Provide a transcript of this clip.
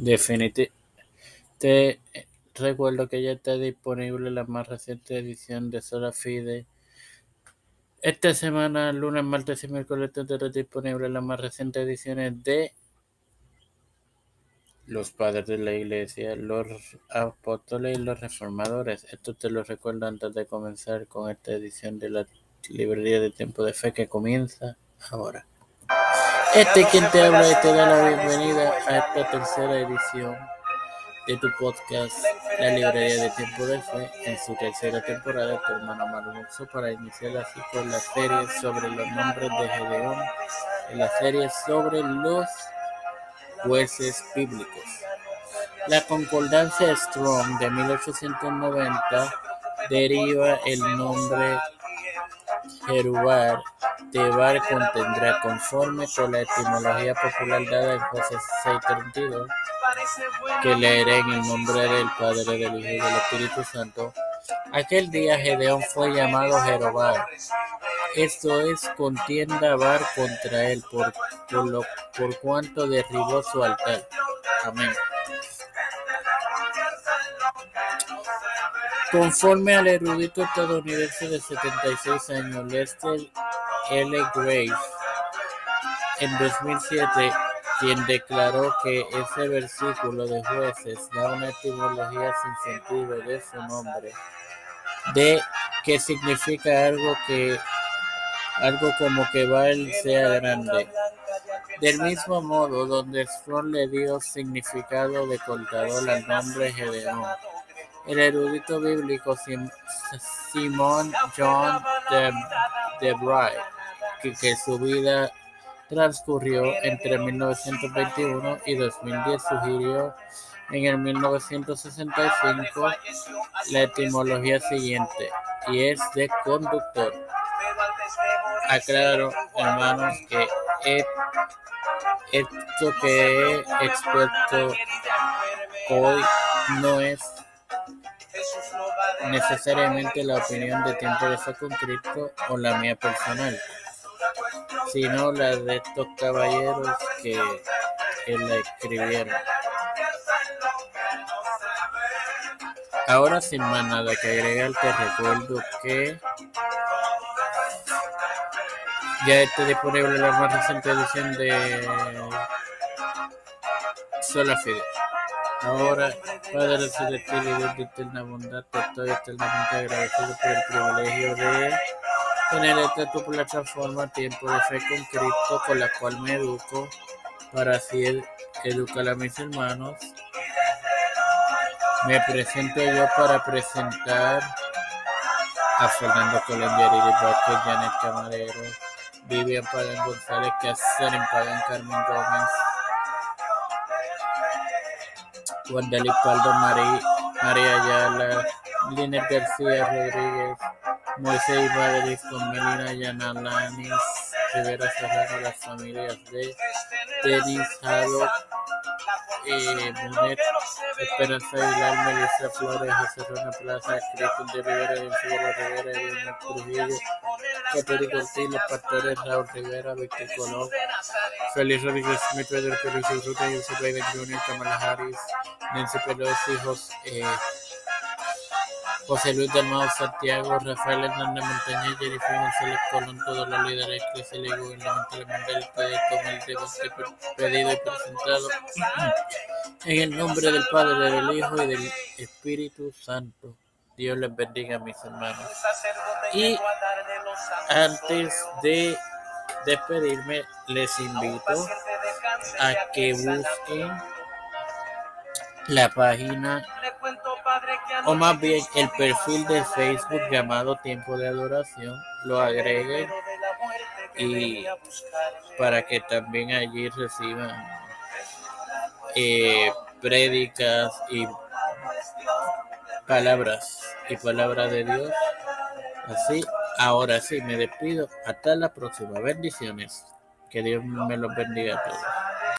Definitivamente. Te recuerdo que ya está disponible la más reciente edición de Sola Fide. Esta semana, lunes, martes y miércoles, tendrá disponible las más recientes ediciones de los padres de la iglesia, los apóstoles y los reformadores. Esto te lo recuerdo antes de comenzar con esta edición de la librería de tiempo de fe que comienza ahora. Este quien te habla y te da la bienvenida a esta tercera edición de tu podcast, La Librería de Tiempo de Fe, en su tercera temporada, tu hermano Marmoso, para iniciar así con la serie sobre los nombres de Gedeón, en la serie sobre los jueces bíblicos. La concordancia Strong de 1890 deriva el nombre Jerubar de Bar contendrá, conforme con la etimología popular dada en Jueces 6:32, que leeré en el nombre del Padre, del Hijo y del Espíritu Santo. Aquel día Gedeón fue llamado Jerobar, esto es contienda Bar contra él, por, por, lo, por cuanto derribó su altar. Amén. Conforme al erudito estadounidense de 76 años Lester L. Grace, en 2007, quien declaró que ese versículo de jueces da una etimología sin sentido de su nombre, de que significa algo que algo como que Baal sea grande. Del mismo modo, donde Strong le dio significado de cortador al nombre Gedeón. El erudito bíblico Simon John de, de que, que su vida transcurrió entre 1921 y 2010, sugirió en el 1965 la etimología siguiente, y es de conductor. Aclaro, hermanos, que esto que he expuesto hoy no es necesariamente la opinión de tiempo de Cristo o la mía personal, sino la de estos caballeros que, la escribieron. Ahora sin más nada que agregar, te recuerdo que ya está disponible la más reciente edición de Sola Fide. Ahora, Padre Celestial y Dios de eterna bondad, te estoy eternamente agradecido por el privilegio de tener esta tu plataforma Tiempo de Fe con Cristo, con la cual me educo para así educar a mis hermanos. Me presento yo para presentar a Fernando Colón, Yariri Vázquez, Janet Camarero, Vivian Pagan González, Catherine Pagan, Carmen Gómez, Wanda Paldo, María, María Ayala, Liner García Rodríguez, Moisés Madrid con Melina Yanalanis, Rivera Serrano, las familias de Denis Haddock, eh, Bonet, Esperanza Aguilar, Melissa Flores, José Rona Plaza, Cristian de Rivera, Vencido Rivera, Elena Trujillo, Católico Ortiz, los pastores Raúl Rivera, Víctor Colón, Félix Rodríguez Smith, Pedro Pérez, Ruta, Joseph Biden Jr., Kamala Harris, Nancy Pelosi, José, eh, José Luis Dalmau Santiago, Rafael Hernández Montañez, Jennifer González Colón, todos los líderes eclesiales y gubernamentales mundiales con el debate pedido y presentado en el nombre del Padre, del Hijo y del Espíritu Santo. Dios les bendiga, mis hermanos. Y antes de despedirme, les invito a que busquen la página o más bien el perfil de Facebook llamado Tiempo de Adoración, lo agreguen y para que también allí reciban eh, prédicas y palabras y palabras de Dios. Así, ahora sí, me despido. Hasta la próxima. Bendiciones. Que Dios me los bendiga a todos.